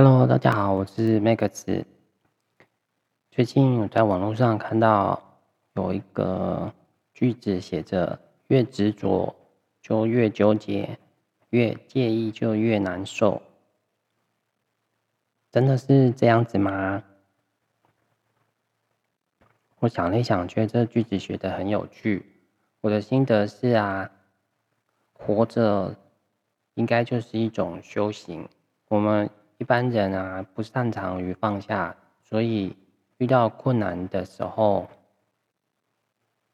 Hello，大家好，我是 Max。最近我在网络上看到有一个句子写着：“越执着就越纠结，越介意就越难受。”真的是这样子吗？我想了一想，觉得这句子写得很有趣。我的心得是啊，活着应该就是一种修行。我们一般人啊，不擅长于放下，所以遇到困难的时候，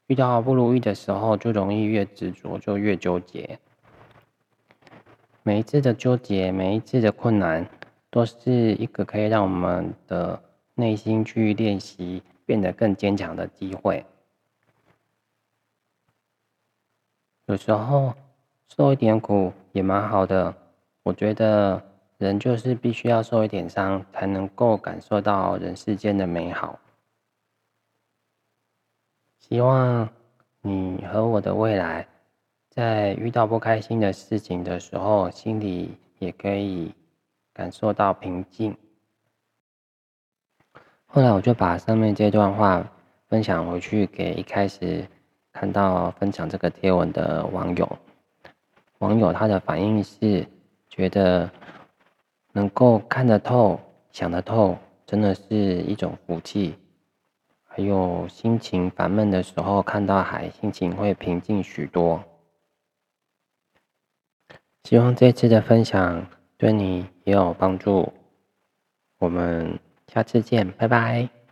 遇到不如意的时候，就容易越执着，就越纠结。每一次的纠结，每一次的困难，都是一个可以让我们的内心去练习，变得更坚强的机会。有时候受一点苦也蛮好的，我觉得。人就是必须要受一点伤，才能够感受到人世间的美好。希望你和我的未来，在遇到不开心的事情的时候，心里也可以感受到平静。后来我就把上面这段话分享回去给一开始看到分享这个贴文的网友。网友他的反应是觉得。能够看得透、想得透，真的是一种福气。还有心情烦闷的时候，看到海，心情会平静许多。希望这次的分享对你也有帮助。我们下次见，拜拜。